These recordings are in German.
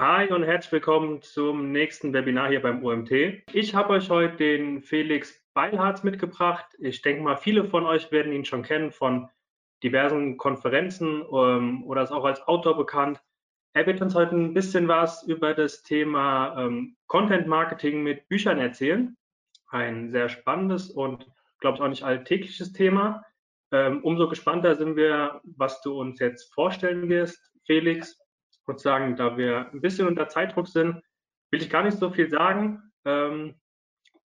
Hi und herzlich willkommen zum nächsten Webinar hier beim UMT. Ich habe euch heute den Felix Beilharz mitgebracht. Ich denke mal, viele von euch werden ihn schon kennen von diversen Konferenzen ähm, oder ist auch als Autor bekannt. Er wird uns heute ein bisschen was über das Thema ähm, Content Marketing mit Büchern erzählen. Ein sehr spannendes und, glaube ich, auch nicht alltägliches Thema. Ähm, umso gespannter sind wir, was du uns jetzt vorstellen wirst, Felix. Und sagen, da wir ein bisschen unter Zeitdruck sind, will ich gar nicht so viel sagen. Ähm,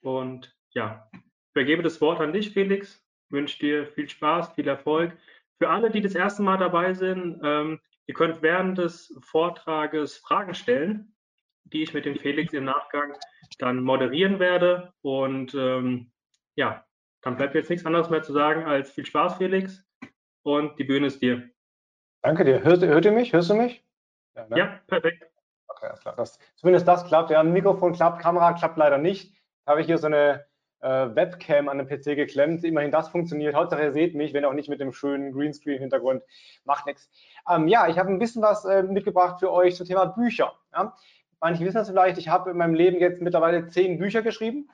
und ja, übergebe das Wort an dich, Felix. Wünsche dir viel Spaß, viel Erfolg. Für alle, die das erste Mal dabei sind, ähm, ihr könnt während des Vortrages Fragen stellen, die ich mit dem Felix im Nachgang dann moderieren werde. Und ähm, ja, dann bleibt jetzt nichts anderes mehr zu sagen als viel Spaß, Felix. Und die Bühne ist dir. Danke dir. Hört, hört ihr mich? Hörst du mich? Ja, ne? ja perfekt. Okay, alles klar. Das, zumindest das klappt. Ja, ein Mikrofon klappt, Kamera klappt leider nicht. Da habe ich hier so eine äh, Webcam an den PC geklemmt. Immerhin das funktioniert. Hauptsache ihr seht mich, wenn auch nicht mit dem schönen Greenscreen-Hintergrund. Macht nichts. Ähm, ja, ich habe ein bisschen was äh, mitgebracht für euch zum Thema Bücher. Ja? Manche wissen das vielleicht, ich habe in meinem Leben jetzt mittlerweile zehn Bücher geschrieben.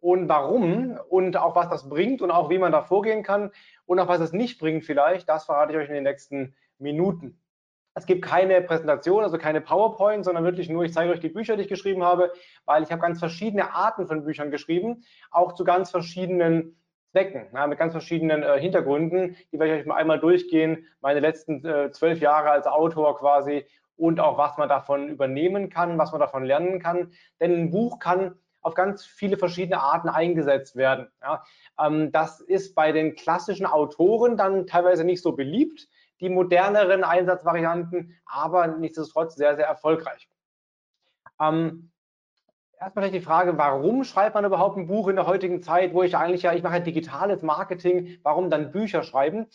Und warum und auch was das bringt und auch wie man da vorgehen kann und auch was es nicht bringt vielleicht, das verrate ich euch in den nächsten Minuten. Es gibt keine Präsentation, also keine PowerPoint, sondern wirklich nur, ich zeige euch die Bücher, die ich geschrieben habe, weil ich habe ganz verschiedene Arten von Büchern geschrieben, auch zu ganz verschiedenen Zwecken, ja, mit ganz verschiedenen äh, Hintergründen. Die werde ich euch mal einmal durchgehen, meine letzten äh, zwölf Jahre als Autor quasi und auch was man davon übernehmen kann, was man davon lernen kann. Denn ein Buch kann auf ganz viele verschiedene Arten eingesetzt werden. Ja. Ähm, das ist bei den klassischen Autoren dann teilweise nicht so beliebt die moderneren Einsatzvarianten, aber nichtsdestotrotz sehr, sehr erfolgreich. Ähm, erstmal die Frage, warum schreibt man überhaupt ein Buch in der heutigen Zeit, wo ich eigentlich ja, ich mache ja digitales Marketing, warum dann Bücher schreiben?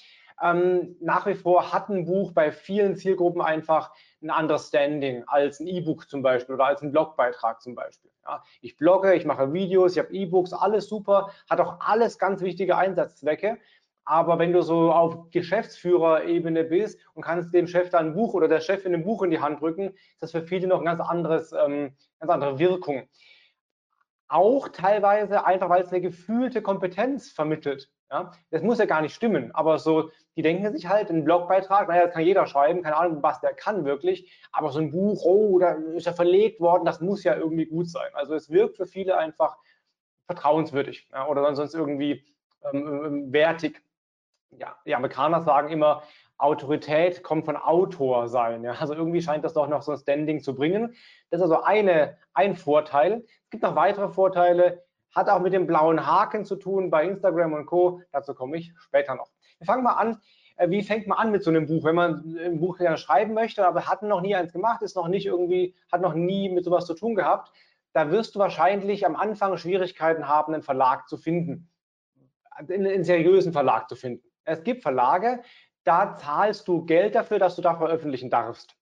Ähm, nach wie vor hat ein Buch bei vielen Zielgruppen einfach ein anderes Standing als ein E-Book zum Beispiel oder als ein Blogbeitrag zum Beispiel. Ja, ich blogge, ich mache Videos, ich habe E-Books, alles super, hat auch alles ganz wichtige Einsatzzwecke. Aber wenn du so auf Geschäftsführerebene bist und kannst dem Chef dann ein Buch oder der Chefin ein Buch in die Hand drücken, ist das für viele noch ein ganz anderes, ähm, ganz andere Wirkung. Auch teilweise einfach, weil es eine gefühlte Kompetenz vermittelt. Ja? Das muss ja gar nicht stimmen, aber so, die denken sich halt, ein Blogbeitrag, naja, das kann jeder schreiben, keine Ahnung, was der kann wirklich, aber so ein Buch, oh, da ist ja verlegt worden, das muss ja irgendwie gut sein. Also es wirkt für viele einfach vertrauenswürdig ja, oder sonst irgendwie ähm, ähm wertig ja, die Amerikaner sagen immer, Autorität kommt von Autor sein. Ja? Also irgendwie scheint das doch noch so ein Standing zu bringen. Das ist also eine, ein Vorteil. Es gibt noch weitere Vorteile, hat auch mit dem blauen Haken zu tun bei Instagram und Co. Dazu komme ich später noch. Wir fangen mal an. Äh, wie fängt man an mit so einem Buch, wenn man ein Buch gerne schreiben möchte, aber hat noch nie eins gemacht, ist noch nicht irgendwie, hat noch nie mit sowas zu tun gehabt? Da wirst du wahrscheinlich am Anfang Schwierigkeiten haben, einen Verlag zu finden, einen seriösen Verlag zu finden. Es gibt Verlage, da zahlst du Geld dafür, dass du da veröffentlichen darfst.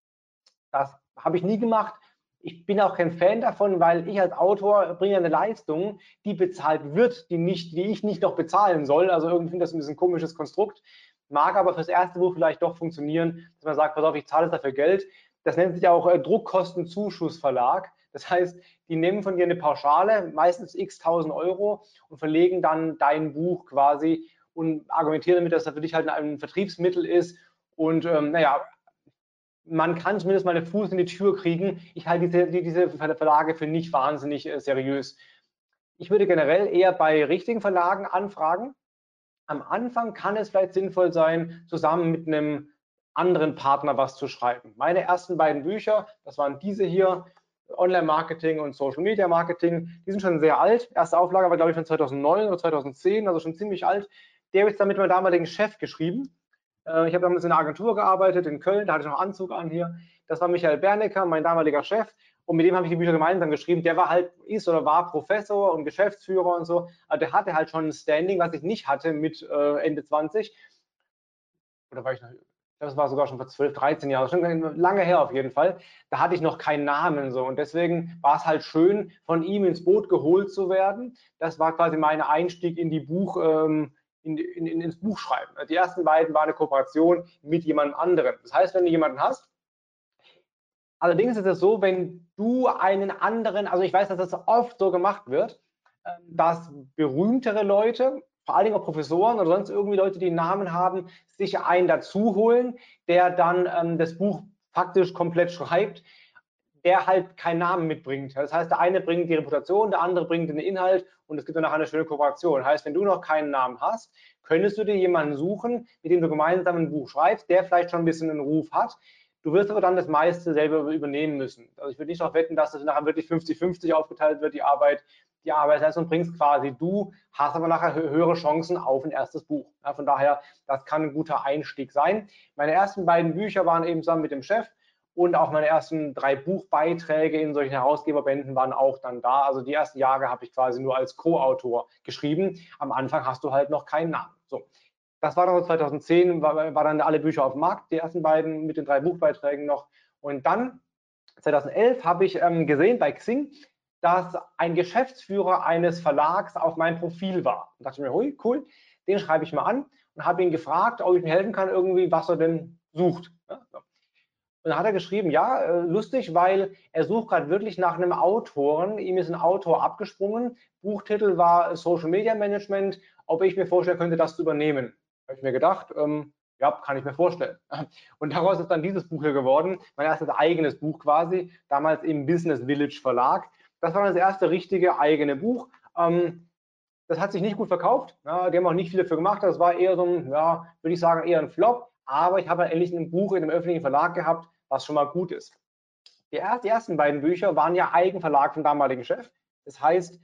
Das habe ich nie gemacht. Ich bin auch kein Fan davon, weil ich als Autor bringe eine Leistung, die bezahlt wird, die, nicht, die ich nicht noch bezahlen soll. Also irgendwie finde ich das ein bisschen komisches Konstrukt. Mag aber fürs erste Buch vielleicht doch funktionieren, dass man sagt, pass auf, ich zahle dafür Geld. Das nennt sich auch äh, Druckkostenzuschussverlag. Das heißt, die nehmen von dir eine Pauschale, meistens x tausend Euro und verlegen dann dein Buch quasi und argumentiere damit, dass das für dich halt ein Vertriebsmittel ist und ähm, naja, man kann zumindest mal einen Fuß in die Tür kriegen. Ich halte diese, diese Verlage für nicht wahnsinnig äh, seriös. Ich würde generell eher bei richtigen Verlagen anfragen. Am Anfang kann es vielleicht sinnvoll sein, zusammen mit einem anderen Partner was zu schreiben. Meine ersten beiden Bücher, das waren diese hier, Online-Marketing und Social-Media-Marketing, die sind schon sehr alt. Erste Auflage war, glaube ich, von 2009 oder 2010, also schon ziemlich alt. Der habe ich dann mit meinem damaligen Chef geschrieben. Äh, ich habe damals in einer Agentur gearbeitet in Köln, da hatte ich noch Anzug an hier. Das war Michael Bernecker, mein damaliger Chef. Und mit dem habe ich die Bücher gemeinsam geschrieben. Der war halt, ist oder war Professor und Geschäftsführer und so. Also der hatte halt schon ein Standing, was ich nicht hatte mit äh, Ende 20. Oder war ich noch, das war sogar schon vor 12, 13 Jahren, schon lange her auf jeden Fall. Da hatte ich noch keinen Namen so und deswegen war es halt schön, von ihm ins Boot geholt zu werden. Das war quasi mein Einstieg in die Buch, ähm, in, in, in, ins Buch schreiben. Die ersten beiden waren eine Kooperation mit jemandem anderen. Das heißt, wenn du jemanden hast, Allerdings ist es so, wenn du einen anderen, also ich weiß, dass das oft so gemacht wird, ähm, dass berühmtere Leute, vor allen Dingen auch Professoren oder sonst irgendwie Leute, die einen Namen haben, sich einen dazu holen, der dann ähm, das Buch faktisch komplett schreibt, der halt keinen Namen mitbringt. Das heißt, der eine bringt die Reputation, der andere bringt den Inhalt und es gibt dann nachher eine schöne Kooperation. Heißt, wenn du noch keinen Namen hast, könntest du dir jemanden suchen, mit dem du gemeinsam ein Buch schreibst, der vielleicht schon ein bisschen einen Ruf hat. Du wirst aber dann das meiste selber übernehmen müssen. Also ich würde nicht darauf wetten, dass das nachher wirklich 50-50 aufgeteilt wird, die Arbeit, die Arbeitsleistung bringst quasi du, hast aber nachher höhere Chancen auf ein erstes Buch. Ja, von daher, das kann ein guter Einstieg sein. Meine ersten beiden Bücher waren eben zusammen mit dem Chef und auch meine ersten drei Buchbeiträge in solchen Herausgeberbänden waren auch dann da. Also die ersten Jahre habe ich quasi nur als Co-Autor geschrieben. Am Anfang hast du halt noch keinen Namen. So. Das war dann 2010, war, war dann alle Bücher auf dem Markt, die ersten beiden mit den drei Buchbeiträgen noch. Und dann 2011 habe ich ähm, gesehen bei Xing, dass ein Geschäftsführer eines Verlags auf meinem Profil war. Und dachte ich mir, hui, cool, den schreibe ich mal an und habe ihn gefragt, ob ich ihm helfen kann, irgendwie, was er denn sucht. Ja, so. Und dann hat er geschrieben, ja, äh, lustig, weil er sucht gerade wirklich nach einem Autoren. Ihm ist ein Autor abgesprungen. Buchtitel war Social Media Management. Ob ich mir vorstellen könnte, das zu übernehmen. Habe ich mir gedacht, ähm, ja, kann ich mir vorstellen. Und daraus ist dann dieses Buch hier geworden. Mein erstes eigenes Buch quasi. Damals im Business Village Verlag. Das war das erste richtige eigene Buch. Ähm, das hat sich nicht gut verkauft. Ja, die haben auch nicht viel dafür gemacht. Das war eher so ein, ja, würde ich sagen, eher ein Flop. Aber ich habe endlich ein Buch in einem öffentlichen Verlag gehabt, was schon mal gut ist. Die, ersten beiden Bücher waren ja Eigenverlag vom damaligen Chef. Das heißt,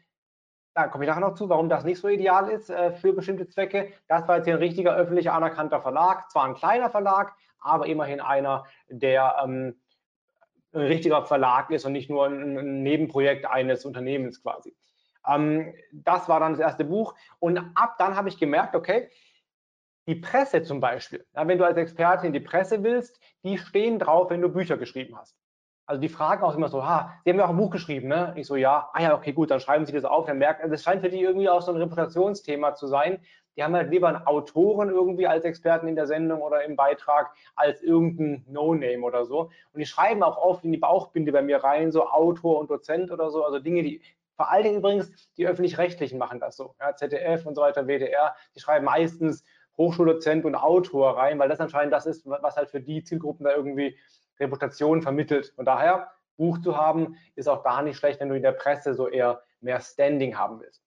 da komme ich nachher noch zu, warum das nicht so ideal ist äh, für bestimmte Zwecke. Das war jetzt hier ein richtiger öffentlich anerkannter Verlag, zwar ein kleiner Verlag, aber immerhin einer, der ähm, ein richtiger Verlag ist und nicht nur ein, ein Nebenprojekt eines Unternehmens quasi. Ähm, das war dann das erste Buch und ab dann habe ich gemerkt, okay, die Presse zum Beispiel, ja, wenn du als Experte in die Presse willst, die stehen drauf, wenn du Bücher geschrieben hast. Also die fragen auch immer so, ha, Sie haben ja auch ein Buch geschrieben, ne? Ich so, ja, ah ja, okay, gut, dann schreiben Sie das auf. Dann merkt, also das scheint für die irgendwie auch so ein Reputationsthema zu sein. Die haben halt lieber einen Autoren irgendwie als Experten in der Sendung oder im Beitrag als irgendein No-Name oder so. Und die schreiben auch oft in die Bauchbinde bei mir rein, so Autor und Dozent oder so, also Dinge, die vor allen Dingen übrigens die öffentlich-rechtlichen machen das so. Ja, ZDF und so weiter, WDR, die schreiben meistens Hochschuldozent und Autor rein, weil das anscheinend das ist, was halt für die Zielgruppen da irgendwie Reputation vermittelt. Von daher, Buch zu haben, ist auch gar nicht schlecht, wenn du in der Presse so eher mehr Standing haben willst.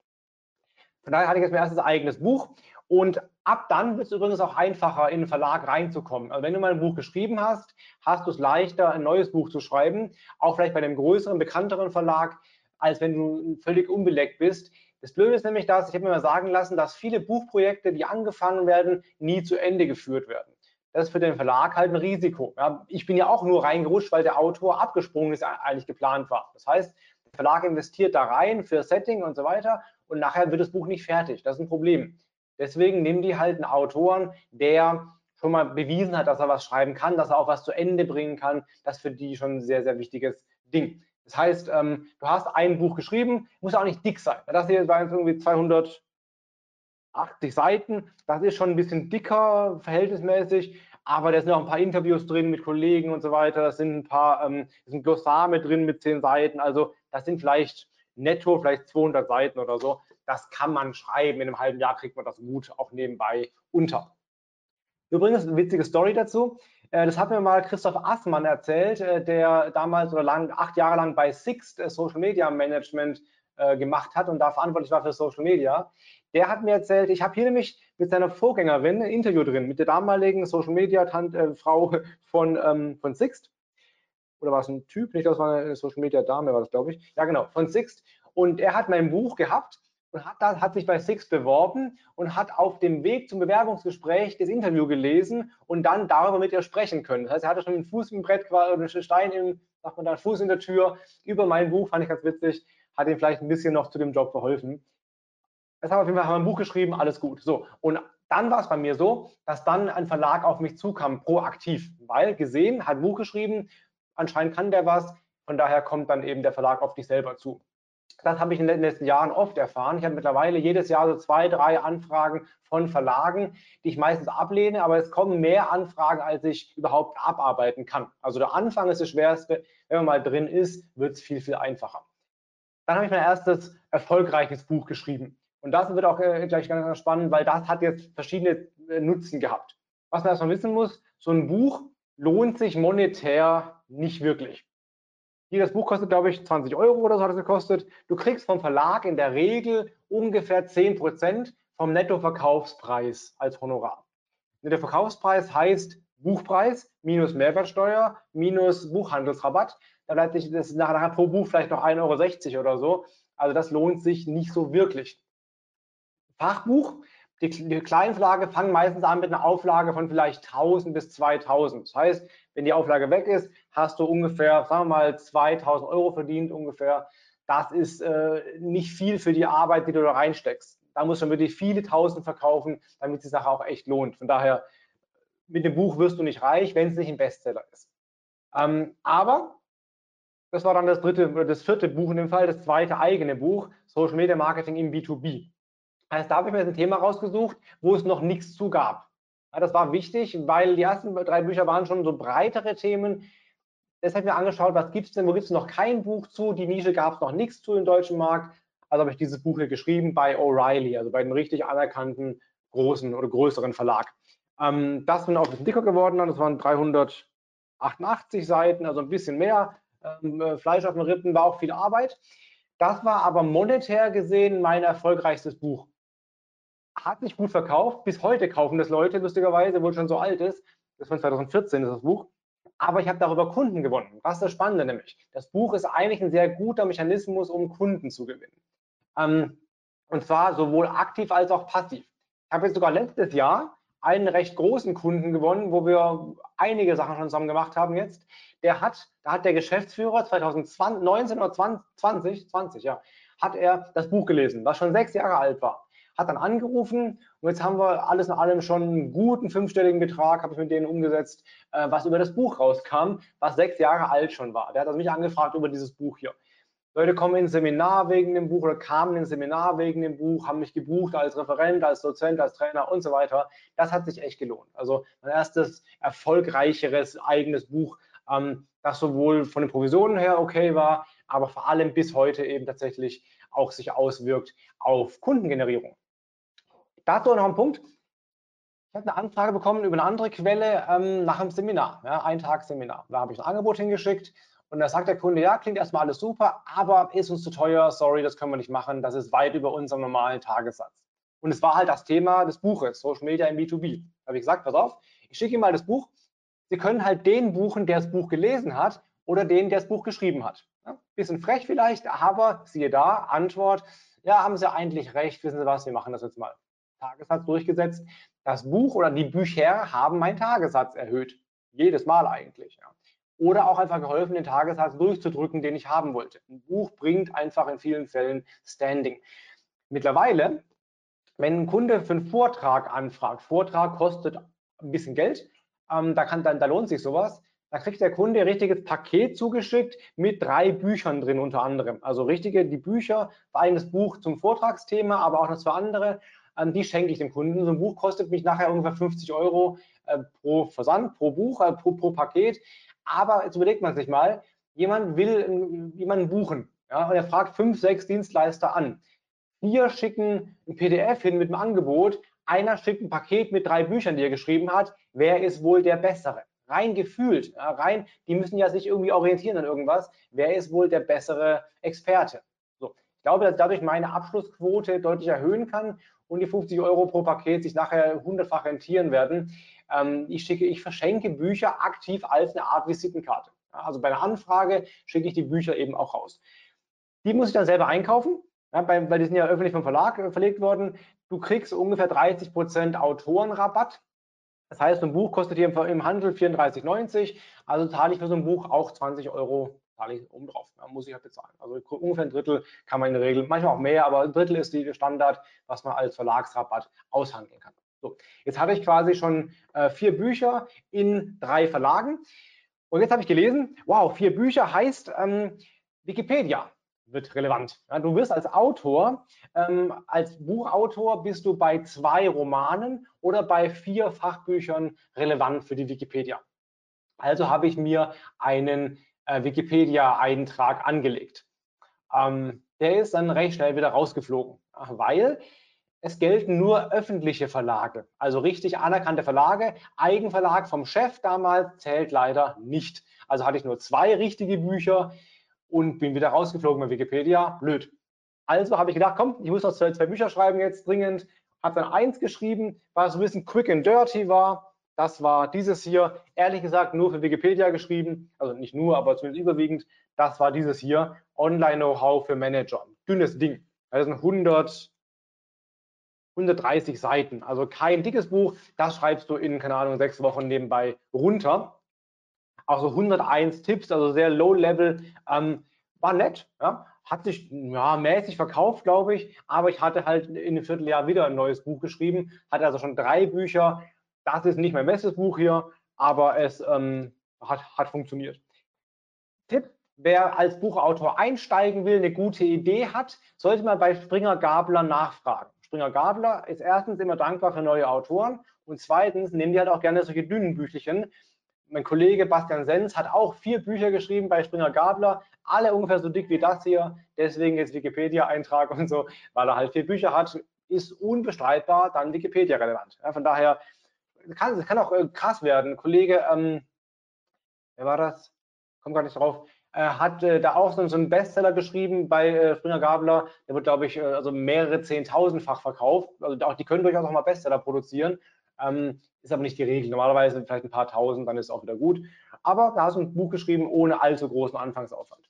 Von daher hatte ich jetzt mein erstes eigenes Buch und ab dann wird es übrigens auch einfacher, in den Verlag reinzukommen. Also wenn du mal ein Buch geschrieben hast, hast du es leichter, ein neues Buch zu schreiben, auch vielleicht bei einem größeren, bekannteren Verlag, als wenn du völlig unbeleckt bist. Das Blöde ist nämlich das, ich habe mir mal sagen lassen, dass viele Buchprojekte, die angefangen werden, nie zu Ende geführt werden. Das ist für den Verlag halt ein Risiko. Ja, ich bin ja auch nur reingerutscht, weil der Autor abgesprungen ist, eigentlich geplant war. Das heißt, der Verlag investiert da rein für Setting und so weiter und nachher wird das Buch nicht fertig. Das ist ein Problem. Deswegen nehmen die halt einen Autoren, der schon mal bewiesen hat, dass er was schreiben kann, dass er auch was zu Ende bringen kann. Das ist für die schon ein sehr, sehr wichtiges Ding. Das heißt, ähm, du hast ein Buch geschrieben, muss auch nicht dick sein. Das hier waren irgendwie 280 Seiten. Das ist schon ein bisschen dicker verhältnismäßig, aber da sind auch ein paar Interviews drin mit Kollegen und so weiter. Das sind ein paar, ähm, ist ein Glossar mit drin mit zehn Seiten. Also das sind vielleicht netto vielleicht 200 Seiten oder so. Das kann man schreiben. In einem halben Jahr kriegt man das gut auch nebenbei unter. Übrigens, eine witzige Story dazu. Äh, das hat mir mal Christoph Assmann erzählt, äh, der damals oder lang, acht Jahre lang bei Sixt äh, Social Media Management gemacht hat und da verantwortlich war für Social Media. Der hat mir erzählt, ich habe hier nämlich mit seiner Vorgängerin ein Interview drin, mit der damaligen Social Media Frau von, ähm, von Sixt. Oder war es ein Typ? Nicht, das war eine Social Media Dame, war das, glaube ich. Ja, genau, von Sixt. Und er hat mein Buch gehabt und hat, hat sich bei Six beworben und hat auf dem Weg zum Bewerbungsgespräch das Interview gelesen und dann darüber mit ihr sprechen können. Das heißt, er hatte schon einen Fuß im Brett, einen Stein im, sagt man da, Fuß in der Tür über mein Buch, fand ich ganz witzig, hat ihm vielleicht ein bisschen noch zu dem Job verholfen. Das haben wir auf jeden Fall haben ein Buch geschrieben, alles gut. So, und dann war es bei mir so, dass dann ein Verlag auf mich zukam, proaktiv, weil gesehen, hat ein Buch geschrieben, anscheinend kann der was, von daher kommt dann eben der Verlag auf dich selber zu. Das habe ich in den letzten Jahren oft erfahren. Ich habe mittlerweile jedes Jahr so zwei, drei Anfragen von Verlagen, die ich meistens ablehne, aber es kommen mehr Anfragen, als ich überhaupt abarbeiten kann. Also der Anfang ist das Schwerste. Wenn man mal drin ist, wird es viel, viel einfacher. Dann habe ich mein erstes erfolgreiches Buch geschrieben. Und das wird auch äh, gleich ganz, spannend, weil das hat jetzt verschiedene äh, Nutzen gehabt. Was man erstmal wissen muss, so ein Buch lohnt sich monetär nicht wirklich. Das Buch kostet, glaube ich, 20 Euro oder so hat es gekostet. Du kriegst vom Verlag in der Regel ungefähr 10 Prozent vom Nettoverkaufspreis als Honorar. Nettoverkaufspreis heißt Buchpreis minus Mehrwertsteuer minus Buchhandelsrabatt. Da bleibt sich das nachher pro Buch vielleicht noch 1,60 Euro oder so. Also das lohnt sich nicht so wirklich. Fachbuch, die, die kleinen Verlage fangen meistens an mit einer Auflage von vielleicht 1000 bis 2000. Das heißt, wenn die Auflage weg ist, hast du ungefähr, sagen wir mal, 2000 Euro verdient ungefähr. Das ist äh, nicht viel für die Arbeit, die du da reinsteckst. Da musst du wirklich viele Tausend verkaufen, damit die Sache auch echt lohnt. Von daher, mit dem Buch wirst du nicht reich, wenn es nicht ein Bestseller ist. Ähm, aber das war dann das dritte oder das vierte Buch in dem Fall, das zweite eigene Buch, Social Media Marketing im B2B. Heißt, da habe ich mir jetzt ein Thema rausgesucht, wo es noch nichts zu gab. Ja, das war wichtig, weil die ersten drei Bücher waren schon so breitere Themen. Deshalb mir angeschaut, was gibt es denn, wo gibt es noch kein Buch zu? Die Nische gab es noch nichts zu im deutschen Markt. Also habe ich dieses Buch hier geschrieben bei O'Reilly, also bei einem richtig anerkannten großen oder größeren Verlag. Ähm, das bin auch ein bisschen dicker geworden, das waren 388 Seiten, also ein bisschen mehr. Ähm, äh, Fleisch auf den Rippen war auch viel Arbeit. Das war aber monetär gesehen mein erfolgreichstes Buch hat sich gut verkauft. Bis heute kaufen das Leute, lustigerweise, obwohl schon so alt ist. Das von 2014 ist das Buch. Aber ich habe darüber Kunden gewonnen. Was ist das Spannende nämlich? Das Buch ist eigentlich ein sehr guter Mechanismus, um Kunden zu gewinnen. Ähm, und zwar sowohl aktiv als auch passiv. Ich habe jetzt sogar letztes Jahr einen recht großen Kunden gewonnen, wo wir einige Sachen schon zusammen gemacht haben jetzt. Der hat, da hat der Geschäftsführer 2019 oder 20, 20, ja, hat er das Buch gelesen, was schon sechs Jahre alt war hat dann angerufen und jetzt haben wir alles in allem schon einen guten fünfstelligen Betrag, habe ich mit denen umgesetzt, äh, was über das Buch rauskam, was sechs Jahre alt schon war. Der hat also mich angefragt über dieses Buch hier. Leute kommen ins Seminar wegen dem Buch oder kamen ins Seminar wegen dem Buch, haben mich gebucht als Referent, als Dozent, als Trainer und so weiter. Das hat sich echt gelohnt. Also mein erstes erfolgreicheres eigenes Buch, ähm, das sowohl von den Provisionen her okay war, aber vor allem bis heute eben tatsächlich auch sich auswirkt auf Kundengenerierung. Dazu noch ein Punkt. Ich habe eine Anfrage bekommen über eine andere Quelle ähm, nach einem Seminar, ja, ein Tag Seminar. Da habe ich ein Angebot hingeschickt und da sagt der Kunde, ja, klingt erstmal alles super, aber ist uns zu teuer, sorry, das können wir nicht machen, das ist weit über unserem normalen Tagessatz. Und es war halt das Thema des Buches, Social Media im B2B. Da habe ich gesagt, pass auf, ich schicke Ihnen mal das Buch. Sie können halt den buchen, der das Buch gelesen hat oder den, der das Buch geschrieben hat. Ja, bisschen frech vielleicht, aber siehe da, Antwort, ja, haben Sie eigentlich recht, wissen Sie was, wir machen das jetzt mal. Tagessatz durchgesetzt. Das Buch oder die Bücher haben meinen Tagessatz erhöht. Jedes Mal eigentlich. Ja. Oder auch einfach geholfen, den Tagessatz durchzudrücken, den ich haben wollte. Ein Buch bringt einfach in vielen Fällen Standing. Mittlerweile, wenn ein Kunde für einen Vortrag anfragt, Vortrag kostet ein bisschen Geld, ähm, da, kann, dann, da lohnt sich sowas, da kriegt der Kunde ein richtiges Paket zugeschickt mit drei Büchern drin unter anderem. Also richtige, die Bücher, ein Buch zum Vortragsthema, aber auch noch zwei andere ähm, die schenke ich dem Kunden. So ein Buch kostet mich nachher ungefähr 50 Euro äh, pro Versand, pro Buch, äh, pro, pro Paket. Aber jetzt überlegt man sich mal, jemand will jemanden buchen ja, und er fragt fünf, sechs Dienstleister an. Vier schicken ein PDF hin mit einem Angebot, einer schickt ein Paket mit drei Büchern, die er geschrieben hat. Wer ist wohl der Bessere? Rein gefühlt, rein, die müssen ja sich irgendwie orientieren an irgendwas. Wer ist wohl der bessere Experte? So, ich glaube, dass dadurch meine Abschlussquote deutlich erhöhen kann und die 50 Euro pro Paket sich nachher hundertfach rentieren werden. Ähm, ich schicke, ich verschenke Bücher aktiv als eine Art Visitenkarte. Also bei einer Anfrage schicke ich die Bücher eben auch raus. Die muss ich dann selber einkaufen, ja, weil, weil die sind ja öffentlich vom Verlag äh, verlegt worden. Du kriegst ungefähr 30 Prozent Autorenrabatt. Das heißt, ein Buch kostet hier im, im Handel 34,90. Also zahle ich für so ein Buch auch 20 Euro zahle ich oben drauf. Da muss ich halt bezahlen. Also ungefähr ein Drittel kann man in der Regel, manchmal auch mehr, aber ein Drittel ist die Standard, was man als Verlagsrabatt aushandeln kann. So, jetzt habe ich quasi schon äh, vier Bücher in drei Verlagen. Und jetzt habe ich gelesen, wow, vier Bücher heißt ähm, Wikipedia. wird relevant. Ja, du wirst als Autor, ähm, als Buchautor bist du bei zwei Romanen oder bei vier Fachbüchern relevant für die Wikipedia. Also habe ich mir einen äh, Wikipedia-Eintrag angelegt. Ähm, der ist dann recht schnell wieder rausgeflogen, weil es gelten nur öffentliche Verlage, also richtig anerkannte Verlage. Eigenverlag vom Chef damals zählt leider nicht. Also hatte ich nur zwei richtige Bücher und bin wieder rausgeflogen bei Wikipedia. Blöd. Also habe ich gedacht, komm, ich muss noch zwei, zwei Bücher schreiben jetzt dringend. Habe dann eins geschrieben, was ein bisschen quick and dirty war. Das war dieses hier, ehrlich gesagt nur für Wikipedia geschrieben, also nicht nur, aber zumindest überwiegend. Das war dieses hier, Online-Know-how für Manager. Dünnes Ding. Das sind 100, 130 Seiten, also kein dickes Buch. Das schreibst du in, keine Ahnung, sechs Wochen nebenbei runter. Auch so 101 Tipps, also sehr low level. Ähm, war nett, ja. hat sich ja, mäßig verkauft, glaube ich, aber ich hatte halt in einem Vierteljahr wieder ein neues Buch geschrieben, hatte also schon drei Bücher. Das ist nicht mein bestes Buch hier, aber es ähm, hat, hat funktioniert. Tipp, wer als Buchautor einsteigen will, eine gute Idee hat, sollte man bei Springer Gabler nachfragen. Springer Gabler ist erstens immer dankbar für neue Autoren und zweitens nehmen die halt auch gerne solche dünnen Büchelchen. Mein Kollege Bastian Sens hat auch vier Bücher geschrieben bei Springer Gabler, alle ungefähr so dick wie das hier. Deswegen jetzt Wikipedia-Eintrag und so, weil er halt vier Bücher hat, ist unbestreitbar dann Wikipedia relevant. Ja, von daher kann es kann auch äh, krass werden. Kollege, ähm, wer war das? Kommt gar nicht drauf äh, hat äh, da auch so, so einen Bestseller geschrieben bei äh, Springer Gabler. Der wird, glaube ich, äh, also mehrere zehntausendfach verkauft. Also auch, die können durchaus auch mal Bestseller produzieren. Ähm, ist aber nicht die Regel. Normalerweise vielleicht ein paar tausend, dann ist es auch wieder gut. Aber da hast du ein Buch geschrieben ohne allzu großen Anfangsaufwand.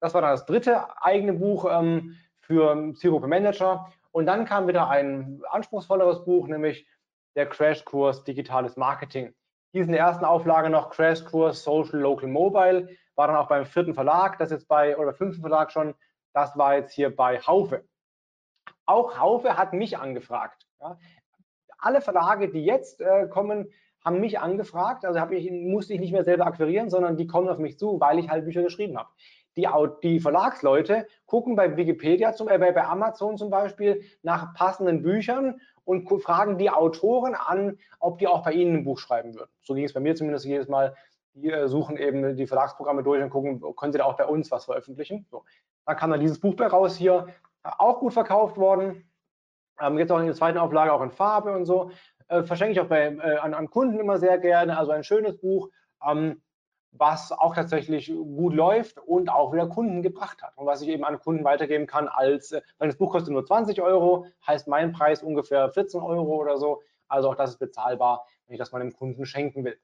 Das war dann das dritte eigene Buch ähm, für Zielgruppe Manager. Und dann kam wieder ein anspruchsvolleres Buch, nämlich der Crashkurs Digitales Marketing. Ist in der ersten Auflage noch Crashkurs Social Local Mobile war dann auch beim vierten Verlag, das jetzt bei, oder fünften Verlag schon, das war jetzt hier bei Haufe. Auch Haufe hat mich angefragt. Ja. Alle Verlage, die jetzt äh, kommen, haben mich angefragt, also ich, musste ich nicht mehr selber akquirieren, sondern die kommen auf mich zu, weil ich halt Bücher geschrieben habe. Die, die Verlagsleute gucken bei Wikipedia, zum, äh, bei Amazon zum Beispiel nach passenden Büchern und fragen die Autoren an, ob die auch bei ihnen ein Buch schreiben würden. So ging es bei mir zumindest jedes Mal die äh, suchen eben die Verlagsprogramme durch und gucken, können sie da auch bei uns was veröffentlichen. So. Dann kam dann dieses Buch bei raus hier, auch gut verkauft worden. Ähm, jetzt auch in der zweiten Auflage auch in Farbe und so. Äh, verschenke ich auch bei, äh, an, an, Kunden immer sehr gerne. Also ein schönes Buch, ähm, was auch tatsächlich gut läuft und auch wieder Kunden gebracht hat und was ich eben an Kunden weitergeben kann als, äh, weil das Buch kostet nur 20 Euro, heißt mein Preis ungefähr 14 Euro oder so. Also auch das ist bezahlbar, wenn ich das meinem Kunden schenken will.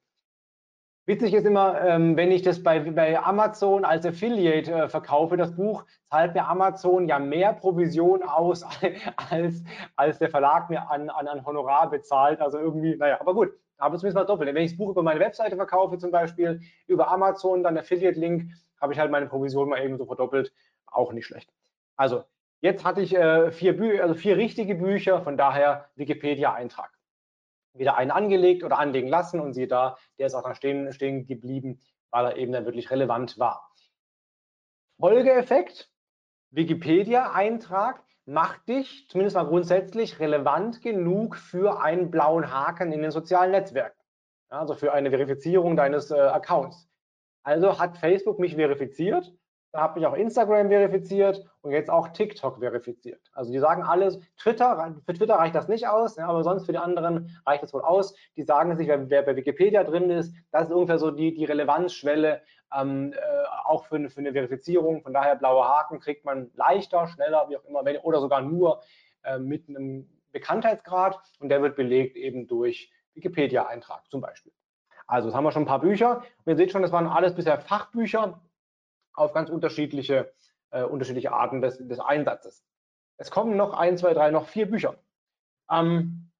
Witzig ist immer, ähm, wenn ich das bei, bei Amazon als Affiliate äh, verkaufe, das Buch, zahlt mir Amazon ja mehr Provision aus, als, als der Verlag mir an, an ein Honorar bezahlt. Also irgendwie, naja, aber gut, habe ich zumindest mal doppelt. Wenn ich das Buch über meine Webseite verkaufe, zum Beispiel über Amazon, dann Affiliate-Link, habe ich halt meine Provision mal eben so verdoppelt. Auch nicht schlecht. Also, jetzt hatte ich äh, vier, Bü also vier richtige Bücher, von daher Wikipedia-Eintrag wieder einen angelegt oder anlegen lassen und siehe da, der ist auch dann stehen, stehen geblieben, weil er eben dann wirklich relevant war. Folgeeffekt, Wikipedia-Eintrag macht dich zumindest mal grundsätzlich relevant genug für einen blauen Haken in den sozialen Netzwerken, also für eine Verifizierung deines äh, Accounts. Also hat Facebook mich verifiziert habe ich auch Instagram verifiziert und jetzt auch TikTok verifiziert. Also die sagen alles, Twitter, für Twitter reicht das nicht aus, ja, aber sonst für die anderen reicht es wohl aus. Die sagen sich, wer, wer, bei Wikipedia drin ist, das ist ungefähr so die, die Relevanzschwelle ähm, äh, auch für eine, für eine Verifizierung. Von daher blaue Haken kriegt man leichter, schneller, wie auch immer, oder sogar nur äh, mit einem Bekanntheitsgrad und der wird belegt eben durch Wikipedia-Eintrag zum Beispiel. Also, jetzt haben wir schon ein paar Bücher. Und ihr seht schon, das waren alles bisher Fachbücher auf ganz unterschiedliche, äh, unterschiedliche Arten des, des, Einsatzes. Es kommen noch ein, zwei, drei, noch vier Bücher. Ähm,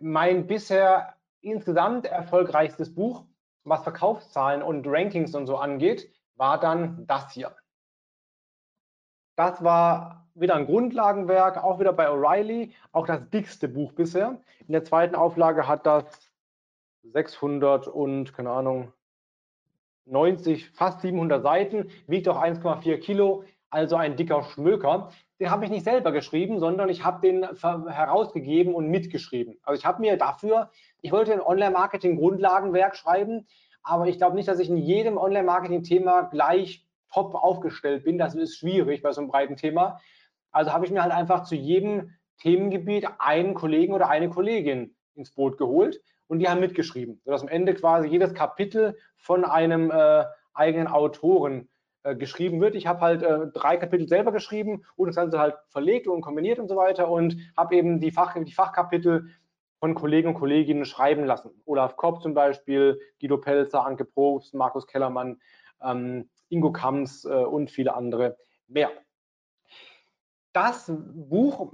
mein bisher insgesamt erfolgreichstes Buch, was Verkaufszahlen und Rankings und so angeht, war dann das hier. Das war wieder ein Grundlagenwerk, auch wieder bei O'Reilly, auch das dickste Buch bisher. In der zweiten Auflage hat das 600 und, keine Ahnung, 90, fast 700 Seiten, wiegt auch 1,4 Kilo, also ein dicker Schmöker. Den habe ich nicht selber geschrieben, sondern ich habe den herausgegeben und mitgeschrieben. Also ich habe mir dafür, ich wollte ein Online-Marketing-Grundlagenwerk schreiben, aber ich glaube nicht, dass ich in jedem Online-Marketing-Thema gleich top aufgestellt bin. Das ist schwierig bei so einem breiten Thema. Also habe ich mir halt einfach zu jedem Themengebiet einen Kollegen oder eine Kollegin ins Boot geholt und die haben mitgeschrieben, sodass am Ende quasi jedes Kapitel von einem äh, eigenen Autoren äh, geschrieben wird. Ich habe halt äh, drei Kapitel selber geschrieben und das Ganze halt verlegt und kombiniert und so weiter und habe eben die, Fach, die Fachkapitel von Kollegen und Kolleginnen schreiben lassen. Olaf Kopp zum Beispiel, Guido Pelzer, Anke Probst, Markus Kellermann, ähm, Ingo Kams äh, und viele andere mehr. Das Buch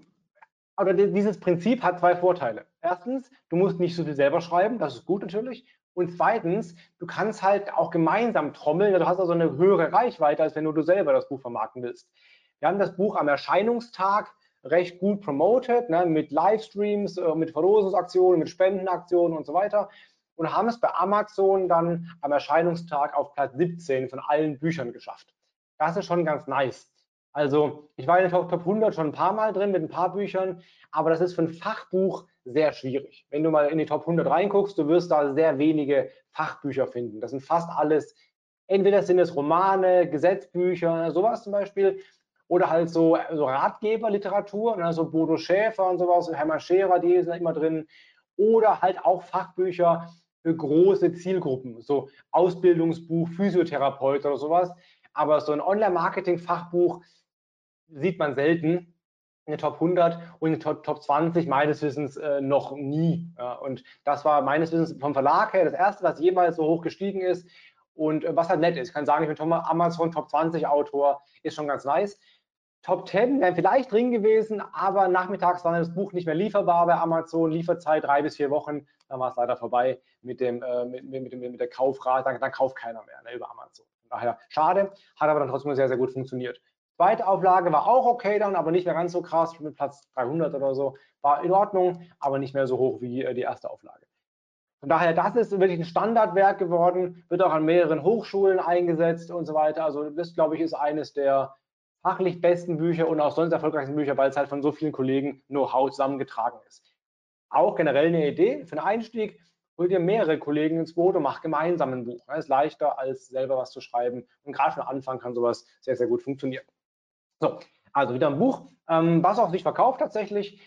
oder dieses Prinzip hat zwei Vorteile. Erstens, du musst nicht so viel selber schreiben, das ist gut natürlich. Und zweitens, du kannst halt auch gemeinsam trommeln, du hast also eine höhere Reichweite, als wenn du selber das Buch vermarkten willst. Wir haben das Buch am Erscheinungstag recht gut promoted, ne, mit Livestreams, äh, mit Verlosungsaktionen, mit Spendenaktionen und so weiter und haben es bei Amazon dann am Erscheinungstag auf Platz 17 von allen Büchern geschafft. Das ist schon ganz nice. Also ich war in den Top 100 schon ein paar Mal drin mit ein paar Büchern, aber das ist für ein Fachbuch sehr schwierig. Wenn du mal in die Top 100 reinguckst, du wirst da sehr wenige Fachbücher finden. Das sind fast alles, entweder sind es Romane, Gesetzbücher, sowas zum Beispiel, oder halt so, so Ratgeberliteratur, also Bodo Schäfer und sowas, Hermann Scherer, die sind immer drin, oder halt auch Fachbücher für große Zielgruppen, so Ausbildungsbuch, Physiotherapeut oder sowas. Aber so ein Online-Marketing-Fachbuch sieht man selten in den Top 100 und in den Top, Top 20 meines Wissens äh, noch nie. Ja, und das war meines Wissens vom Verlag her das erste, was jemals so hoch gestiegen ist und äh, was halt nett ist. Ich kann sagen, ich bin Amazon Top 20 Autor, ist schon ganz nice. Top 10 wären vielleicht drin gewesen, aber nachmittags war das Buch nicht mehr lieferbar bei Amazon, Lieferzeit drei bis vier Wochen, dann war es leider vorbei mit, dem, äh, mit, mit, mit, mit der Kaufrate, dann, dann kauft keiner mehr ne, über Amazon. Von daher schade, hat aber dann trotzdem sehr, sehr gut funktioniert. Zweite Auflage war auch okay dann, aber nicht mehr ganz so krass, mit Platz 300 oder so. War in Ordnung, aber nicht mehr so hoch wie äh, die erste Auflage. Von daher, das ist wirklich ein Standardwerk geworden, wird auch an mehreren Hochschulen eingesetzt und so weiter. Also das, glaube ich, ist eines der fachlich besten Bücher und auch sonst erfolgreichsten Bücher, weil es halt von so vielen Kollegen Know-how zusammengetragen ist. Auch generell eine Idee für einen Einstieg, holt ihr mehrere Kollegen ins Boot und macht gemeinsam ein Buch. Das ist leichter, als selber was zu schreiben. Und gerade von Anfang kann sowas sehr, sehr gut funktionieren. So, also wieder ein Buch, ähm, was auch sich verkauft tatsächlich.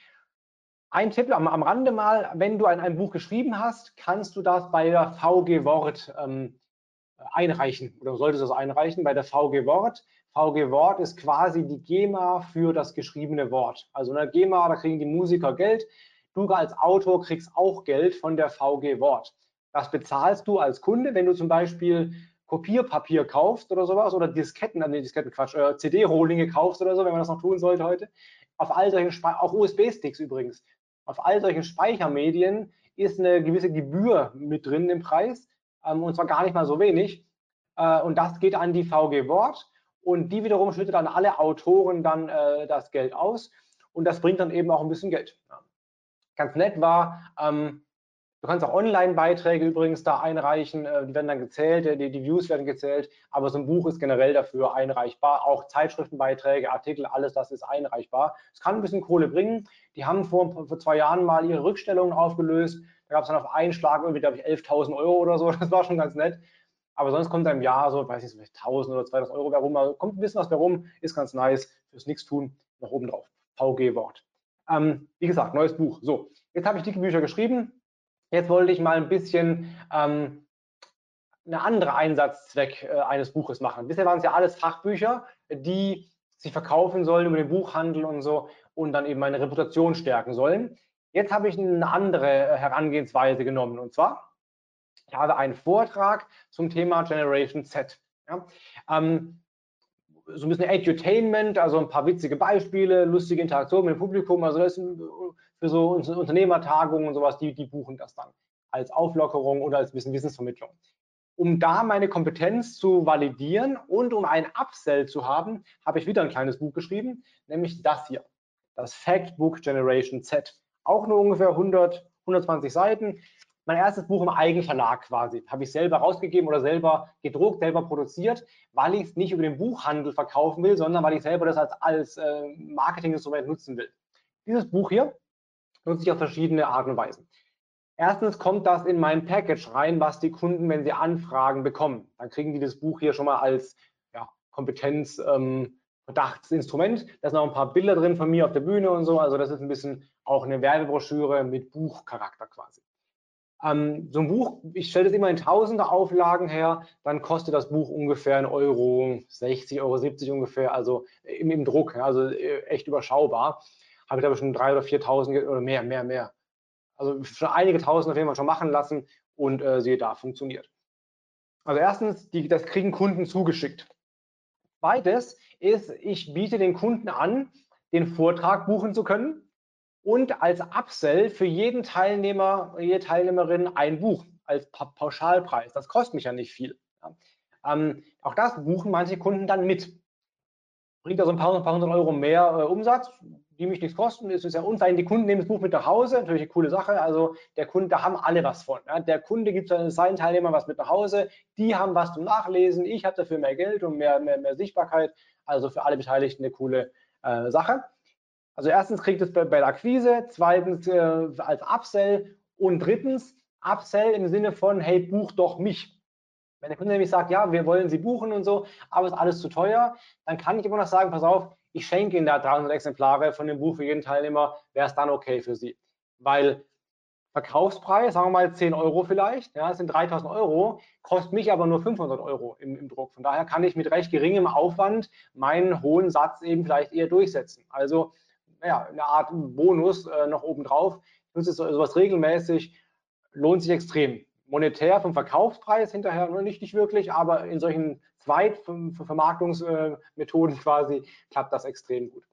Ein Tipp am, am Rande mal, wenn du ein, ein, Buch geschrieben hast, kannst du das bei der VG Wort ähm, einreichen oder solltest du das einreichen bei der VG Wort. VG Wort ist quasi die GEMA für das geschriebene Wort. Also in der GEMA, da kriegen die Musiker Geld. Du als Autor kriegst auch Geld von der VG Wort. Das bezahlst du als Kunde, wenn du zum Beispiel Kopierpapier kaufst oder sowas oder Disketten, äh, nee, Disketten Quatsch, äh, CD-Rohlinge kaufst oder so, wenn man das noch tun sollte heute. Auf all solchen, Spe auch USB-Sticks übrigens. Auf all solchen Speichermedien ist eine gewisse Gebühr mit drin im Preis ähm, und zwar gar nicht mal so wenig. Äh, und das geht an die VG Wort und die wiederum schüttet an alle Autoren dann äh, das Geld aus und das bringt dann eben auch ein bisschen Geld. Ja. Ganz nett war, ähm, Du kannst auch Online-Beiträge übrigens da einreichen, äh, die werden dann gezählt, äh, die, die, Views werden gezählt, aber so ein Buch ist generell dafür einreichbar. Auch Zeitschriftenbeiträge, Artikel, alles das ist einreichbar. Es kann ein bisschen Kohle bringen. Die haben vor, vor zwei Jahren mal ihre Rückstellungen aufgelöst. Da gab es dann auf einen Schlag irgendwie, glaube ich, 11.000 Euro oder so. Das war schon ganz nett. Aber sonst kommt da im Jahr so, weiß ich, 1.000 oder 2.000 Euro herum. Also kommt ein bisschen was herum, ist ganz nice. Fürs Nichtstun noch oben drauf. VG-Wort. Ähm, wie gesagt, neues Buch. So, jetzt habe ich dicke Bücher geschrieben Jetzt wollte ich mal ein bisschen ähm, eine andere Einsatzzweck äh, eines Buches machen. Bisher waren es ja alles Fachbücher, die sich verkaufen sollen über den Buchhandel und so und dann eben meine Reputation stärken sollen. Jetzt habe ich eine andere äh, Herangehensweise genommen und zwar, ich habe einen Vortrag zum Thema Generation Z. Ja? Ähm, so ein bisschen Edutainment, also ein paar witzige Beispiele, lustige Interaktion mit dem Publikum, also das ist für so Unternehmertagungen und sowas, die, die buchen das dann als Auflockerung oder als bisschen Wissensvermittlung. Um da meine Kompetenz zu validieren und um ein Upsell zu haben, habe ich wieder ein kleines Buch geschrieben, nämlich das hier, das Factbook Generation Z. Auch nur ungefähr 100, 120 Seiten. Mein erstes Buch im Eigenverlag quasi. Habe ich selber rausgegeben oder selber gedruckt, selber produziert, weil ich es nicht über den Buchhandel verkaufen will, sondern weil ich selber das als, als äh, Marketinginstrument nutzen will. Dieses Buch hier nutze ich auf verschiedene Arten und Weisen. Erstens kommt das in mein Package rein, was die Kunden, wenn sie Anfragen bekommen. Dann kriegen die das Buch hier schon mal als ja, Kompetenz, ähm, Verdachtsinstrument. Da sind auch ein paar Bilder drin von mir auf der Bühne und so. Also das ist ein bisschen auch eine Werbebroschüre mit Buchcharakter quasi. Ähm, so ein Buch, ich stelle das immer in tausende Auflagen her, dann kostet das Buch ungefähr 1 Euro, 60 Euro, 70 ungefähr, also im, im Druck, also äh, echt überschaubar. Habe ich aber schon 3.000 oder 4.000 oder mehr, mehr, mehr also schon einige tausend auf jeden Fall schon machen lassen und äh, siehe da, funktioniert. Also erstens, die, das kriegen Kunden zugeschickt. Zweites ist, ich biete den Kunden an, den Vortrag buchen zu können und als Upsell für jeden Teilnehmer, jede Teilnehmerin ein Buch als pa Pauschalpreis. Das kostet mich ja nicht viel. Ja. Ähm, auch das buchen manche Kunden dann mit. Bringt also ein paar, ein paar hundert Euro mehr äh, Umsatz, die mich nichts kosten, ist es ja unfein. Die Kunden nehmen das Buch mit nach Hause, natürlich eine coole Sache. Also der Kunde, da haben alle was von. Ja. Der Kunde gibt seinen Teilnehmern was mit nach Hause, die haben was zum Nachlesen, ich habe dafür mehr Geld und mehr, mehr, mehr Sichtbarkeit. Also für alle Beteiligten eine coole äh, Sache. Also erstens kriegt es bei, bei der Akquise, zweitens äh, als Upsell und drittens Upsell im Sinne von, hey, buch doch mich. Wenn der Kunde nämlich sagt, ja, wir wollen Sie buchen und so, aber es ist alles zu teuer, dann kann ich immer noch sagen, pass auf, ich schenke Ihnen da 300 Exemplare von dem Buch für jeden Teilnehmer, wäre es dann okay für Sie. Weil Verkaufspreis, sagen wir mal 10 Euro vielleicht, ja, das sind 3000 Euro, kostet mich aber nur 500 Euro im, im, Druck. Von daher kann ich mit recht geringem Aufwand meinen hohen Satz eben vielleicht eher durchsetzen. Also ja, eine Art Bonus äh, noch obendrauf. Ich nutze sowas regelmäßig, lohnt sich extrem. Monetär vom Verkaufspreis hinterher noch nicht, nicht wirklich, aber in solchen Zweitvermarktungsmethoden quasi klappt das extrem gut.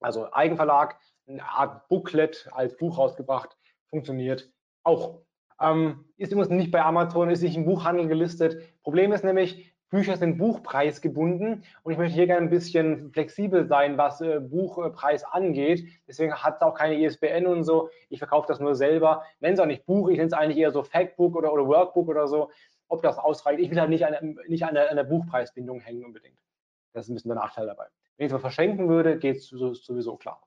Also Eigenverlag, eine Art Booklet als Buch rausgebracht, funktioniert auch. Ähm, ist übrigens nicht bei Amazon, ist nicht im Buchhandel gelistet. Problem ist nämlich, Bücher sind buchpreisgebunden und ich möchte hier gerne ein bisschen flexibel sein, was äh, Buchpreis angeht. Deswegen hat es auch keine ISBN und so. Ich verkaufe das nur selber. Nenne es auch nicht Buch, ich nenne es eigentlich eher so Factbook oder, oder Workbook oder so ob das ausreicht. Ich will halt nicht an, nicht an, der, an der Buchpreisbindung hängen unbedingt. Das ist ein bisschen der Nachteil dabei. Wenn ich es mal verschenken würde, geht es sowieso klar.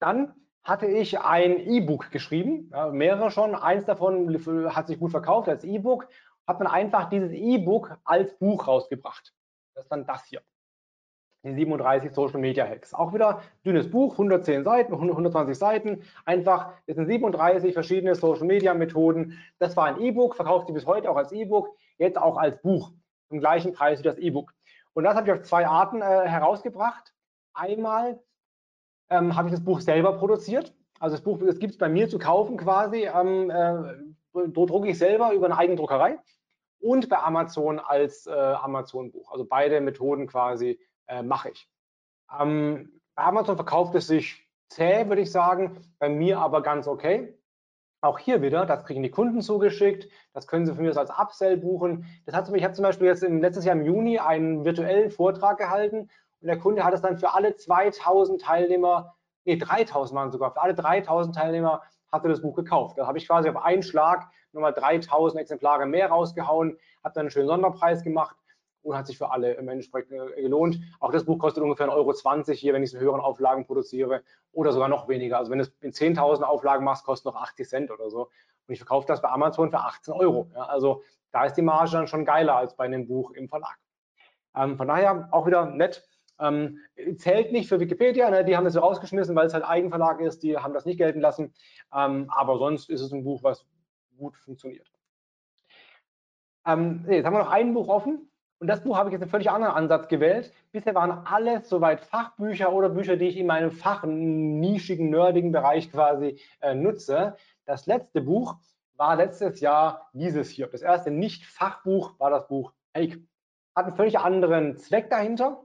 Dann hatte ich ein E-Book geschrieben, ja, mehrere schon. Eins davon hat sich gut verkauft als E-Book. Hat man einfach dieses E-Book als Buch rausgebracht. Das ist dann das hier die 37 Social Media Hacks. Auch wieder dünnes Buch, 110 Seiten, 120 Seiten. Einfach, es sind 37 verschiedene Social Media Methoden. Das war ein E-Book, verkauft sie bis heute auch als E-Book, jetzt auch als Buch zum gleichen Preis wie das E-Book. Und das habe ich auf zwei Arten äh, herausgebracht. Einmal ähm, habe ich das Buch selber produziert. Also das Buch, das gibt es bei mir zu kaufen quasi. Ähm, äh, drucke ich selber über eine eigene Druckerei und bei Amazon als äh, Amazon-Buch. Also beide Methoden quasi äh, mache ich. Ähm, bei Amazon verkauft es sich zäh, würde ich sagen, bei mir aber ganz okay. Auch hier wieder, das kriegen die Kunden zugeschickt, das können sie von mir als Upsell buchen. Das hat, ich habe zum Beispiel jetzt im letztes Jahr im Juni einen virtuellen Vortrag gehalten und der Kunde hat es dann für alle 2000 Teilnehmer, nee 3000 waren sogar, für alle 3000 Teilnehmer hat er das Buch gekauft. Da habe ich quasi auf einen Schlag nochmal 3000 Exemplare mehr rausgehauen, habe dann einen schönen Sonderpreis gemacht und hat sich für alle Endeffekt äh, gelohnt. Auch das Buch kostet ungefähr 1,20 Euro hier, wenn ich es in höheren Auflagen produziere oder sogar noch weniger. Also wenn du es in 10.000 Auflagen machst, kostet noch 80 Cent oder so. Und ich verkaufe das bei Amazon für 18 Euro. Ja, also da ist die Marge dann schon geiler als bei einem Buch im Verlag. Ähm, von daher auch wieder nett. Ähm, zählt nicht für Wikipedia, ne? die haben das so rausgeschmissen, weil es halt Eigenverlag ist, die haben das nicht gelten lassen. Ähm, aber sonst ist es ein Buch, was gut funktioniert. Ähm, jetzt haben wir noch ein Buch offen. Und das Buch habe ich jetzt einen völlig anderen Ansatz gewählt. Bisher waren alles soweit Fachbücher oder Bücher, die ich in meinem Fach, nischigen, nerdigen Bereich quasi äh, nutze. Das letzte Buch war letztes Jahr dieses hier. Das erste Nicht-Fachbuch war das Buch Fake. Hat einen völlig anderen Zweck dahinter.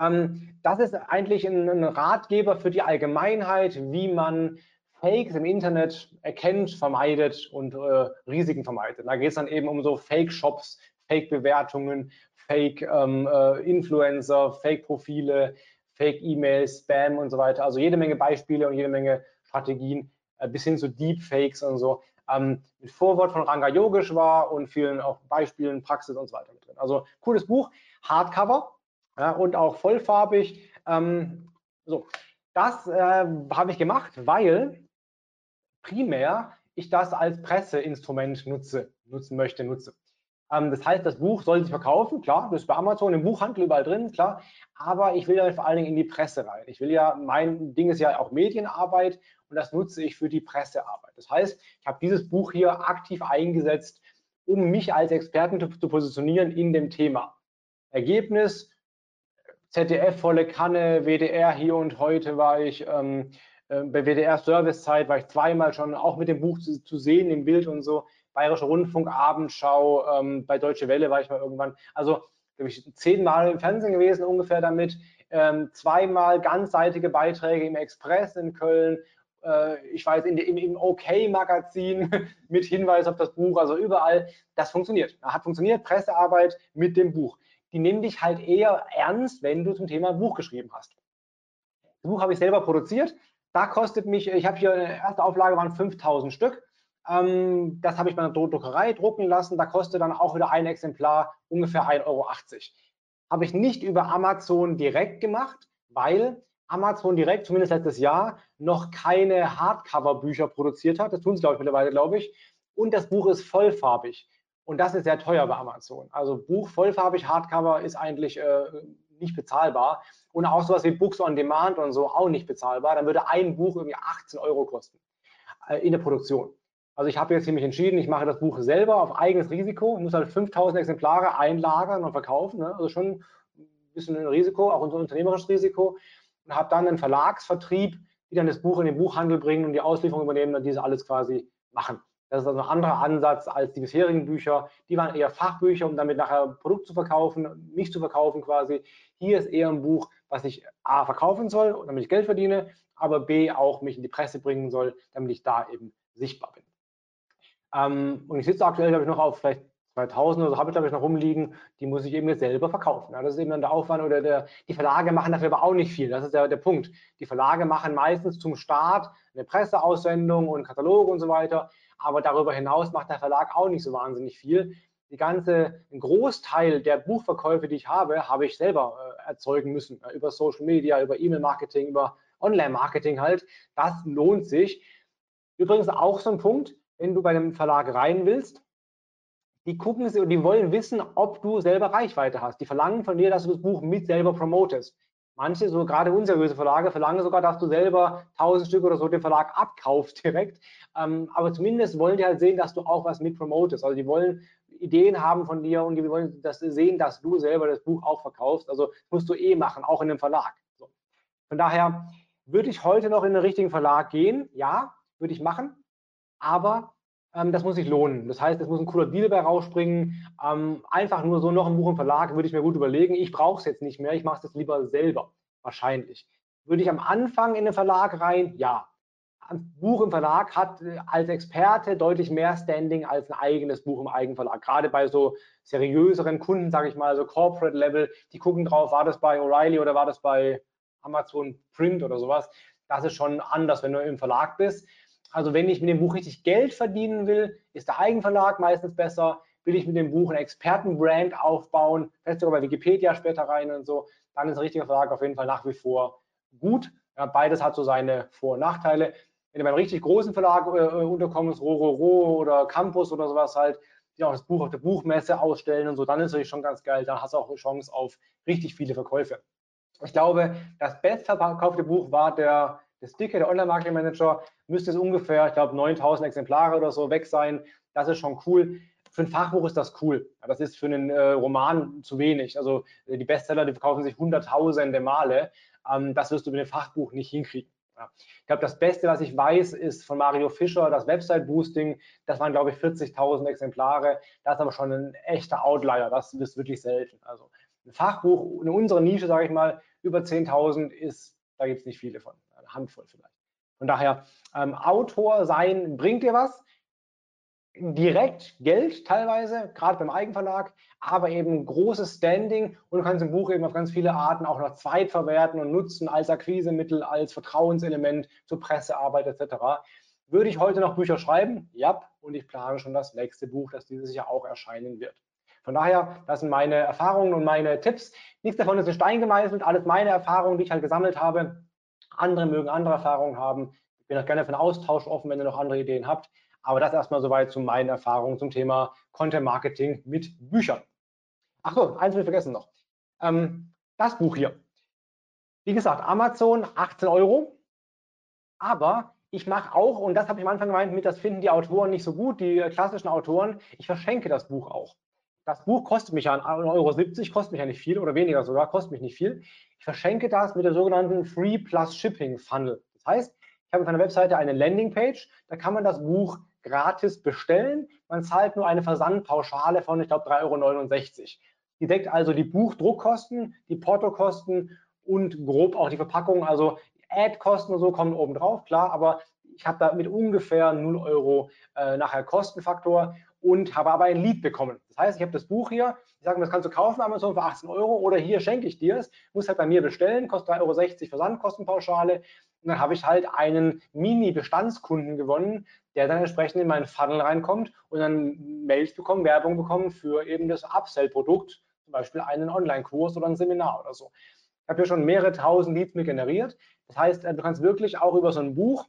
Ähm, das ist eigentlich ein, Ratgeber für die Allgemeinheit, wie man Fakes im Internet erkennt, vermeidet und äh, Risiken vermeidet. Da geht es dann eben um so Fake-Shops, Fake-Bewertungen, Fake-Influencer, ähm, äh, Fake-Profile, Fake-E-Mails, Spam und so weiter. Also jede Menge Beispiele und jede Menge Strategien, äh, bis hin zu Deepfakes und so, ähm, mit Vorwort von Ranga Yogeshwar und vielen auch Beispielen, Praxis und so weiter mit drin. Also cooles Buch, Hardcover und auch vollfarbig. Ähm, so, das äh, habe ich gemacht, weil primär ich das als Presseinstrument nutze, nutzen möchte, nutze. Ähm, das heißt, das Buch soll sich verkaufen, klar, das ist bei Amazon im Buchhandel überall drin, klar, aber ich will ja vor allen Dingen in die Presse rein. Ich will ja, mein Ding ist ja auch Medienarbeit und das nutze ich für die Pressearbeit. Das heißt, ich habe dieses Buch hier aktiv eingesetzt, um mich als Experten zu, zu positionieren in dem Thema. Ergebnis, ZDF volle Kanne, WDR hier und heute war ich, ähm, äh, bei WDR Servicezeit war ich zweimal schon auch mit dem Buch zu, zu sehen im Bild und so. Bayerischer Rundfunk, Abendschau, ähm, bei Deutsche Welle war ich mal irgendwann. Also glaube ich zehnmal im Fernsehen gewesen ungefähr damit. Ähm, zweimal ganzseitige Beiträge im Express in Köln. Äh, ich weiß, in, im, im OK-Magazin mit Hinweis auf das Buch, also überall. Das funktioniert. Hat funktioniert, Pressearbeit mit dem Buch. Die nehmen dich halt eher ernst, wenn du zum Thema Buch geschrieben hast. Das Buch habe ich selber produziert. Da kostet mich, ich habe hier eine erste Auflage waren 5000 Stück. Ähm, das habe ich bei einer Druckerei drucken lassen. Da kostet dann auch wieder ein Exemplar ungefähr 1,80 Euro. Habe ich nicht über Amazon direkt gemacht, weil Amazon direkt, zumindest letztes Jahr, noch keine Hardcover-Bücher produziert hat. Das tun sie, glaube ich, mittlerweile, glaube ich. Und das Buch ist vollfarbig. Und das ist sehr teuer bei Amazon. Also Buch vollfarbig, Hardcover ist eigentlich äh, nicht bezahlbar. Und auch sowas wie Books on Demand und so auch nicht bezahlbar. Dann würde ein Buch irgendwie 18 Euro kosten äh, in der Produktion. Also ich habe jetzt hier mich entschieden, ich mache das Buch selber auf eigenes Risiko, muss halt 5000 Exemplare einlagern und verkaufen, ne? also schon ein bisschen ein Risiko, auch ein unternehmerisches Risiko und habe dann einen Verlagsvertrieb, die dann das Buch in den Buchhandel bringen und die Auslieferung übernehmen und diese alles quasi machen. Das ist also ein anderer Ansatz als die bisherigen Bücher. Die waren eher Fachbücher, um damit nachher Produkt zu verkaufen, mich zu verkaufen quasi. Hier ist eher ein Buch, was ich A verkaufen soll, damit ich Geld verdiene, aber B auch mich in die Presse bringen soll, damit ich da eben sichtbar bin. Ähm, und ich sitze aktuell, glaube ich, noch auf vielleicht 2000 oder so habe ich, glaube ich, noch rumliegen, die muss ich eben jetzt selber verkaufen. Ja, das ist eben dann der Aufwand oder der, die Verlage machen dafür aber auch nicht viel. Das ist ja der Punkt. Die Verlage machen meistens zum Start eine Presseaussendung und Katalog und so weiter, aber darüber hinaus macht der Verlag auch nicht so wahnsinnig viel. Die ganze, ein Großteil der Buchverkäufe, die ich habe, habe ich selber äh, erzeugen müssen. Ja, über Social Media, über E-Mail-Marketing, über Online-Marketing halt. Das lohnt sich. Übrigens auch so ein Punkt, wenn du bei einem Verlag rein willst, die gucken sie und die wollen wissen, ob du selber Reichweite hast. Die verlangen von dir, dass du das Buch mit selber promotest. Manche, so gerade unseriöse Verlage, verlangen sogar, dass du selber 1000 Stück oder so den Verlag abkaufst direkt. Ähm, aber zumindest wollen die halt sehen, dass du auch was mit promotest. Also die wollen Ideen haben von dir und die wollen sie sehen, dass du selber das Buch auch verkaufst. Also musst du eh machen, auch in einem Verlag. So. Von daher würde ich heute noch in den richtigen Verlag gehen. Ja, würde ich machen aber ähm, das muss sich lohnen. Das heißt, es muss ein cooler Deal dabei rausspringen. Ähm, einfach nur so noch ein Buch im Verlag würde ich mir gut überlegen. Ich brauche es jetzt nicht mehr, ich mache es lieber selber, wahrscheinlich. Würde ich am Anfang in den Verlag rein? Ja. Ein Buch im Verlag hat äh, als Experte deutlich mehr Standing als ein eigenes Buch im eigenen Verlag. Gerade bei so seriöseren Kunden, sage ich mal, so Corporate Level, die gucken drauf, war das bei O'Reilly oder war das bei Amazon Print oder sowas. Das ist schon anders, wenn du im Verlag bist. Also wenn ich mit dem Buch richtig Geld verdienen will, ist der Eigenverlag meistens besser. Will ich mit dem Buch eine Expertenbrand aufbauen, vielleicht sogar bei Wikipedia später rein und so, dann ist der richtige Verlag auf jeden Fall nach wie vor gut. Ja, beides hat so seine Vor- und Nachteile. Wenn du beim richtig großen Verlag äh, äh unterkommst, Rororo oder Campus oder sowas halt, die auch das Buch auf der Buchmesse ausstellen und so, dann ist es natürlich schon ganz geil. Dann hast du auch eine Chance auf richtig viele Verkäufe. Ich glaube, das bestverkaufte Buch war der das dicke, der Online-Marketing-Manager, müsste es ungefähr, ich glaube, 9000 Exemplare oder so weg sein. Das ist schon cool. Für ein Fachbuch ist das cool. das ist für einen äh, Roman zu wenig. Also äh, die Bestseller, die verkaufen sich hunderttausende Male. Ähm, das wirst du mit dem Fachbuch nicht hinkriegen. Ja. Ich glaube, das Beste, was ich weiß, ist von Mario Fischer, das Website-Boosting. Das waren, glaube ich, 40.000 Exemplare. Das ist aber schon ein echter Outlier. Das ist wirklich selten. Also ein Fachbuch in unserer Nische, sage ich mal, über 10.000 ist, da gibt es nicht viele von Handvoll vielleicht. Von daher, ähm, Autor sein bringt dir was. Direkt Geld teilweise, gerade beim Eigenverlag, aber eben großes Standing und du kannst ein Buch eben auf ganz viele Arten auch noch zweitverwerten und nutzen als Akquisemittel, als Vertrauenselement zur Pressearbeit etc. Würde ich heute noch Bücher schreiben? Ja, und ich plane schon das nächste Buch, das dieses Jahr auch erscheinen wird. Von daher, das sind meine Erfahrungen und meine Tipps. Nichts davon ist in Stein gemeißelt, alles meine Erfahrungen, die ich halt gesammelt habe. Andere mögen andere Erfahrungen haben. Ich bin auch gerne für einen Austausch offen, wenn ihr noch andere Ideen habt. Aber das erstmal soweit zu meinen Erfahrungen zum Thema Content Marketing mit Büchern. Ach so, eins will ich vergessen noch. Ähm, das Buch hier. Wie gesagt, Amazon 18 Euro. Aber ich mache auch, und das habe ich am Anfang gemeint, mit das finden die Autoren nicht so gut, die klassischen Autoren, ich verschenke das Buch auch. Das Buch kostet mich ja 1,70 Euro, kostet mich ja nicht viel oder weniger sogar, kostet mich nicht viel. Ich verschenke das mit der sogenannten Free Plus Shipping Funnel. Das heißt, ich habe auf meiner Webseite eine Landingpage, da kann man das Buch gratis bestellen. Man zahlt nur eine Versandpauschale von, ich glaube, 3,69 Euro. Die deckt also die Buchdruckkosten, die Portokosten und grob auch die Verpackung. Also Ad-Kosten und so kommen oben drauf, klar, aber ich habe da mit ungefähr 0 Euro äh, nachher Kostenfaktor und habe aber ein Lead bekommen. Das heißt, ich habe das Buch hier, ich sage mir, das kannst du kaufen, Amazon für 18 Euro oder hier schenke ich dir es, muss halt bei mir bestellen, kostet 3,60 Euro Versandkostenpauschale und dann habe ich halt einen Mini-Bestandskunden gewonnen, der dann entsprechend in meinen Funnel reinkommt und dann Mails bekommen, Werbung bekommen für eben das Upsell-Produkt, zum Beispiel einen Online-Kurs oder ein Seminar oder so. Ich habe hier schon mehrere tausend Leads mir generiert. Das heißt, äh, du kannst wirklich auch über so ein Buch,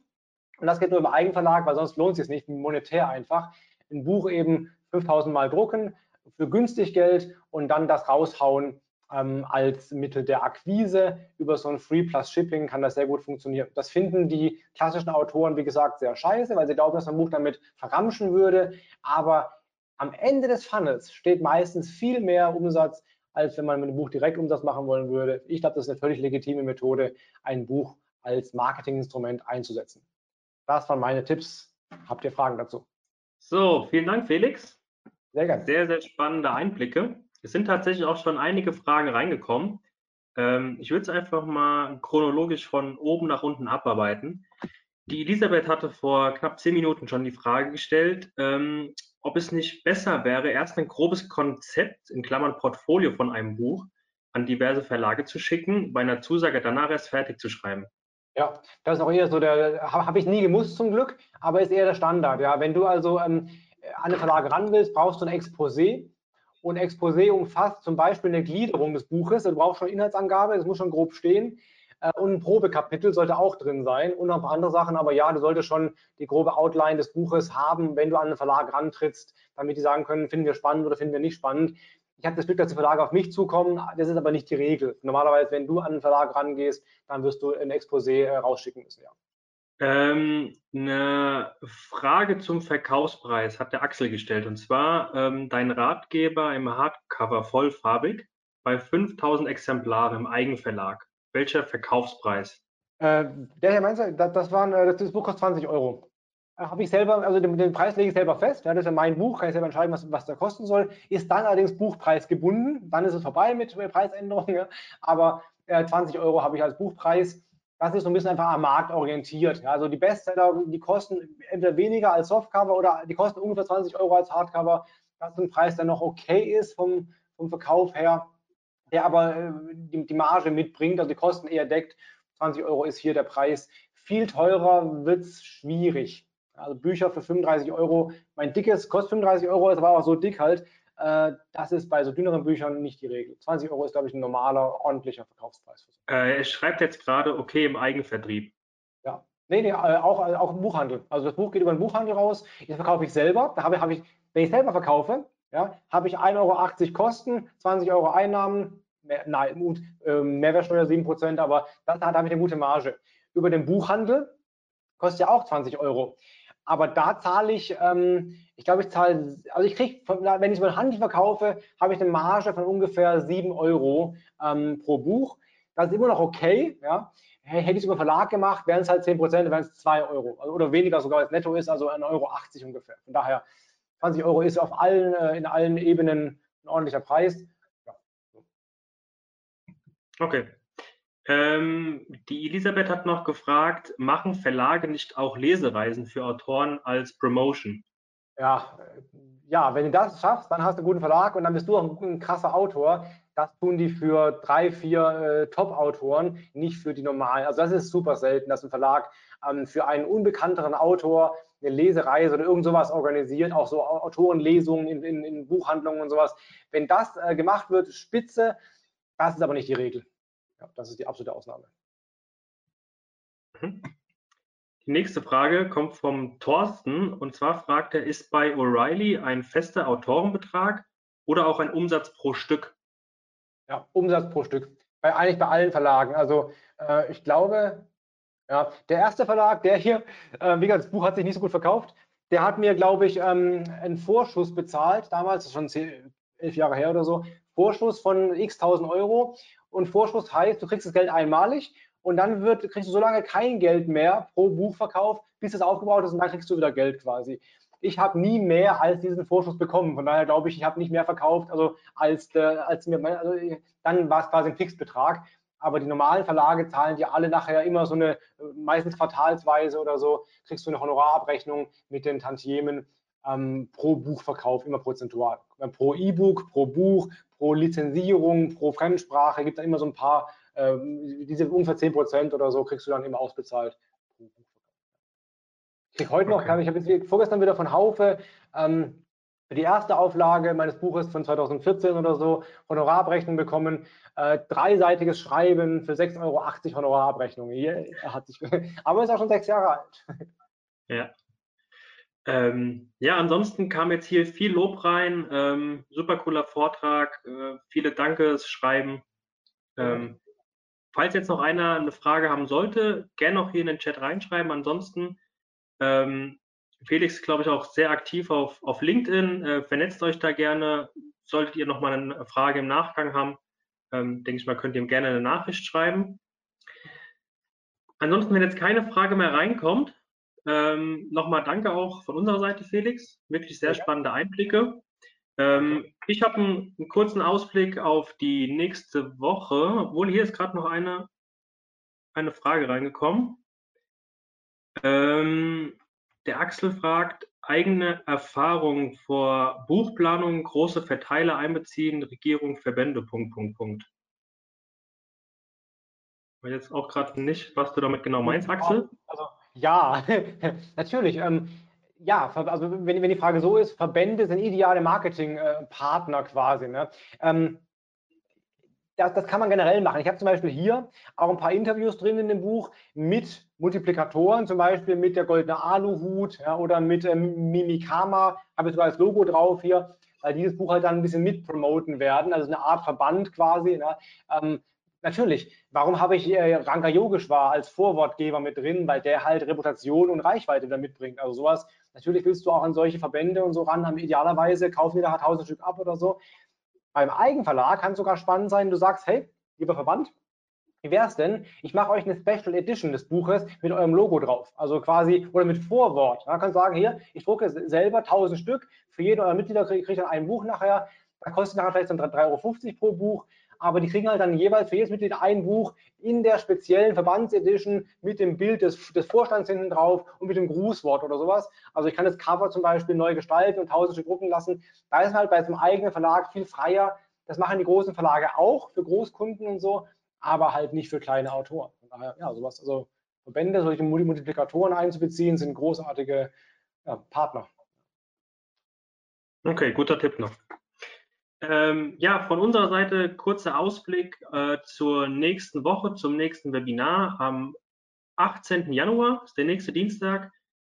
und das geht nur über Eigenverlag, weil sonst lohnt es sich nicht, monetär einfach, ein Buch eben 5000 Mal drucken für günstig Geld und dann das raushauen ähm, als Mittel der Akquise. Über so ein Free Plus Shipping kann das sehr gut funktionieren. Das finden die klassischen Autoren, wie gesagt, sehr scheiße, weil sie glauben, dass ein Buch damit verramschen würde. Aber am Ende des Funnels steht meistens viel mehr Umsatz, als wenn man mit dem Buch direkt Umsatz machen wollen würde. Ich glaube, das ist eine völlig legitime Methode, ein Buch als Marketinginstrument einzusetzen. Das waren meine Tipps. Habt ihr Fragen dazu? So, vielen Dank, Felix. Sehr gerne. Sehr, sehr spannende Einblicke. Es sind tatsächlich auch schon einige Fragen reingekommen. Ähm, ich würde es einfach mal chronologisch von oben nach unten abarbeiten. Die Elisabeth hatte vor knapp zehn Minuten schon die Frage gestellt, ähm, ob es nicht besser wäre, erst ein grobes Konzept, in Klammern Portfolio von einem Buch, an diverse Verlage zu schicken, bei einer Zusage danach erst fertig zu schreiben. Ja, das ist auch eher so der, habe ich nie gemusst zum Glück, aber ist eher der Standard. Ja, wenn du also ähm, an eine Verlage ran willst, brauchst du ein Exposé. Und Exposé umfasst zum Beispiel eine Gliederung des Buches. Du brauchst schon Inhaltsangabe, es muss schon grob stehen. Äh, und ein Probekapitel sollte auch drin sein und noch ein paar andere Sachen. Aber ja, du solltest schon die grobe Outline des Buches haben, wenn du an einen Verlag rantrittst, damit die sagen können, finden wir spannend oder finden wir nicht spannend. Ich habe das Glück, dass die Verlage auf mich zukommen. Das ist aber nicht die Regel. Normalerweise, wenn du an einen Verlag rangehst, dann wirst du ein Exposé äh, rausschicken müssen, ja. Ähm, eine Frage zum Verkaufspreis hat der Axel gestellt. Und zwar ähm, dein Ratgeber im Hardcover vollfarbig bei 5000 Exemplaren im Eigenverlag. Welcher Verkaufspreis? Äh, der hier meinst du, das, das, waren, äh, das Buch kostet 20 Euro. Äh, Habe ich selber, also den, den, Preis lege ich selber fest. Ja, das ist ja mein Buch, kann ich selber entscheiden, was, was der kosten soll. Ist dann allerdings Buchpreis gebunden. Dann ist es vorbei mit Preisänderungen. Ja. Aber äh, 20 Euro habe ich als Buchpreis. Das ist so ein bisschen einfach am Markt orientiert. Ja. Also die Bestseller, die kosten entweder weniger als Softcover oder die kosten ungefähr 20 Euro als Hardcover. Das ist ein Preis, der noch okay ist vom, vom Verkauf her der aber äh, die, die Marge mitbringt, also die Kosten eher deckt. 20 Euro ist hier der Preis. Viel teurer wird es schwierig. Also Bücher für 35 Euro. Mein dickes kostet 35 Euro, es war auch so dick halt. Äh, das ist bei so dünneren Büchern nicht die Regel. 20 Euro ist, glaube ich, ein normaler, ordentlicher Verkaufspreis. Äh, er schreibt jetzt gerade, okay, im Eigenvertrieb. Ja. Nee, nee, auch, auch im Buchhandel. Also das Buch geht über den Buchhandel raus. Das verkaufe ich selber. Da habe, habe ich, wenn ich selber verkaufe, ja, habe ich 1,80 Euro Kosten, 20 Euro Einnahmen, mehr, nein, gut, äh, Mehrwertsteuer 7%, aber das hat damit eine gute Marge. Über den Buchhandel kostet ja auch 20 Euro. Aber da zahle ich, ähm, ich glaube, ich zahle, also ich kriege, wenn ich es den Handel verkaufe, habe ich eine Marge von ungefähr 7 Euro ähm, pro Buch. Das ist immer noch okay. Ja. Hätte ich es über Verlag gemacht, wären es halt 10 Prozent, wären es 2 Euro. Also, oder weniger sogar als netto ist, also 1,80 Euro ungefähr. Von daher 20 Euro ist auf allen, äh, in allen Ebenen ein ordentlicher Preis. Okay. Ähm, die Elisabeth hat noch gefragt, machen Verlage nicht auch Lesereisen für Autoren als Promotion? Ja, ja, wenn du das schaffst, dann hast du einen guten Verlag und dann bist du auch ein, ein krasser Autor. Das tun die für drei, vier äh, Top-Autoren, nicht für die normalen. Also das ist super selten, dass ein Verlag ähm, für einen unbekannteren Autor eine Lesereise oder irgend sowas organisiert, auch so Autorenlesungen in, in, in Buchhandlungen und sowas. Wenn das äh, gemacht wird, spitze, das ist aber nicht die Regel. Ja, das ist die absolute Ausnahme. Mhm. Die nächste Frage kommt vom Thorsten und zwar fragt er, ist bei O'Reilly ein fester Autorenbetrag oder auch ein Umsatz pro Stück? Ja, Umsatz pro Stück. Bei, eigentlich bei allen Verlagen. Also äh, ich glaube, ja, der erste Verlag, der hier, äh, wie gesagt, das Buch hat sich nicht so gut verkauft, der hat mir, glaube ich, ähm, einen Vorschuss bezahlt, damals, das ist schon zehn, elf Jahre her oder so, Vorschuss von x tausend Euro. Und Vorschuss heißt, du kriegst das Geld einmalig und dann wird, kriegst du so lange kein Geld mehr pro Buchverkauf, bis es aufgebaut ist und dann kriegst du wieder Geld quasi. Ich habe nie mehr als diesen Vorschuss bekommen. Von daher glaube ich, ich habe nicht mehr verkauft, also als, äh, als mir, also dann war es quasi ein Fixbetrag. Aber die normalen Verlage zahlen dir alle nachher immer so eine, meistens quartalsweise oder so, kriegst du eine Honorarabrechnung mit den Tantiemen ähm, pro Buchverkauf, immer prozentual. Pro E-Book, pro Buch, pro Lizenzierung, pro Fremdsprache gibt es immer so ein paar ähm, diese ungefähr 10 Prozent oder so kriegst du dann immer ausbezahlt. Ich krieg heute noch, okay. ich habe jetzt vorgestern wieder von Haufe ähm, die erste Auflage meines Buches von 2014 oder so Honorarabrechnung bekommen. Äh, dreiseitiges Schreiben für 6,80 Euro Honorarabrechnung. Hier, hat sich, aber ist auch schon sechs Jahre alt. Ja. Ähm, ja, ansonsten kam jetzt hier viel Lob rein. Ähm, super cooler Vortrag. Äh, viele Dankeschreiben. Ähm, Falls jetzt noch einer eine Frage haben sollte, gerne noch hier in den Chat reinschreiben. Ansonsten, ähm, Felix glaube ich, auch sehr aktiv auf, auf LinkedIn. Äh, vernetzt euch da gerne. Solltet ihr noch mal eine Frage im Nachgang haben, ähm, denke ich mal, könnt ihr ihm gerne eine Nachricht schreiben. Ansonsten, wenn jetzt keine Frage mehr reinkommt, ähm, nochmal danke auch von unserer Seite, Felix. Wirklich sehr spannende Einblicke. Ähm, ich habe einen, einen, kurzen Ausblick auf die nächste Woche. Obwohl hier ist gerade noch eine, eine Frage reingekommen. Ähm, der Axel fragt, eigene Erfahrungen vor Buchplanung, große Verteiler einbeziehen, Regierung, Verbände, Punkt, Punkt, Punkt. Ich weiß jetzt auch gerade nicht, was du damit genau meinst, Axel. Also, ja, natürlich. Ähm, ja, also wenn, wenn, die Frage so ist, Verbände sind ideale Marketingpartner quasi. Ne? Ähm, das, das, kann man generell machen. Ich habe zum Beispiel hier auch ein paar Interviews drin in dem Buch mit Multiplikatoren, zum Beispiel mit der goldene Aluhut ja, oder mit ähm, Mimikama, habe ich sogar als Logo drauf hier, weil dieses Buch halt dann ein bisschen mitpromoten werden, also eine Art Verband quasi. Ne? Ähm, natürlich, warum habe ich äh, Ranga Yogeshwar als Vorwortgeber mit drin, weil der halt Reputation und Reichweite da mitbringt. Also sowas Natürlich willst du auch an solche Verbände und so ran, haben idealerweise kaufen die da 1000 Stück ab oder so. Beim Eigenverlag kann es sogar spannend sein, du sagst, hey, lieber Verband, wie wäre es denn? Ich mache euch eine Special Edition des Buches mit eurem Logo drauf. Also quasi, oder mit Vorwort. Kannst du sagen, hier, ich drucke selber 1000 Stück. Für jeden eurer Mitglieder kriege ich dann ein Buch nachher. Da kostet nachher vielleicht dann 3,50 Euro pro Buch aber die kriegen halt dann jeweils für jedes Mitglied ein Buch in der speziellen Verbandsedition mit dem Bild des, des Vorstands hinten drauf und mit dem Grußwort oder sowas. Also ich kann das Cover zum Beispiel neu gestalten und tausend Stück drucken lassen. Da ist halt bei so einem eigenen Verlag viel freier. Das machen die großen Verlage auch für Großkunden und so, aber halt nicht für kleine Autoren. Von daher, ja, sowas, also Verbände, solche Multiplikatoren einzubeziehen, sind großartige ja, Partner. Okay, guter Tipp noch. Ähm, ja, von unserer Seite kurzer Ausblick äh, zur nächsten Woche, zum nächsten Webinar am 18. Januar, ist der nächste Dienstag.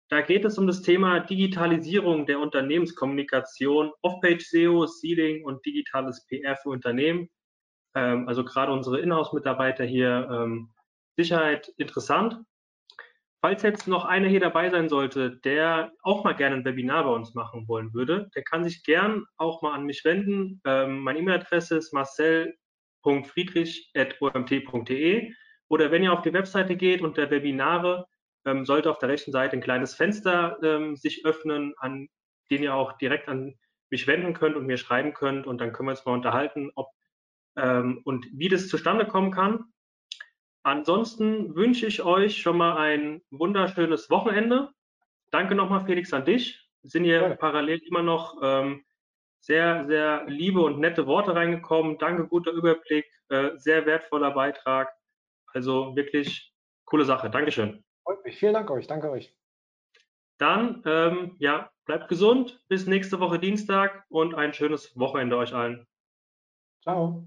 Da geht es um das Thema Digitalisierung der Unternehmenskommunikation, Off-Page-SEO, Seeding und digitales PR für Unternehmen. Ähm, also gerade unsere Inhouse-Mitarbeiter hier ähm, Sicherheit interessant. Falls jetzt noch einer hier dabei sein sollte, der auch mal gerne ein Webinar bei uns machen wollen würde, der kann sich gern auch mal an mich wenden. Ähm, meine E-Mail-Adresse ist marcel.friedrich.omt.de oder wenn ihr auf die Webseite geht unter Webinare, ähm, sollte auf der rechten Seite ein kleines Fenster ähm, sich öffnen, an den ihr auch direkt an mich wenden könnt und mir schreiben könnt und dann können wir uns mal unterhalten, ob ähm, und wie das zustande kommen kann. Ansonsten wünsche ich euch schon mal ein wunderschönes Wochenende. Danke nochmal, Felix, an dich. sind hier ja. parallel immer noch ähm, sehr, sehr liebe und nette Worte reingekommen. Danke, guter Überblick, äh, sehr wertvoller Beitrag. Also wirklich coole Sache. Dankeschön. Freut mich. Vielen Dank euch. Danke euch. Dann, ähm, ja, bleibt gesund. Bis nächste Woche Dienstag und ein schönes Wochenende euch allen. Ciao.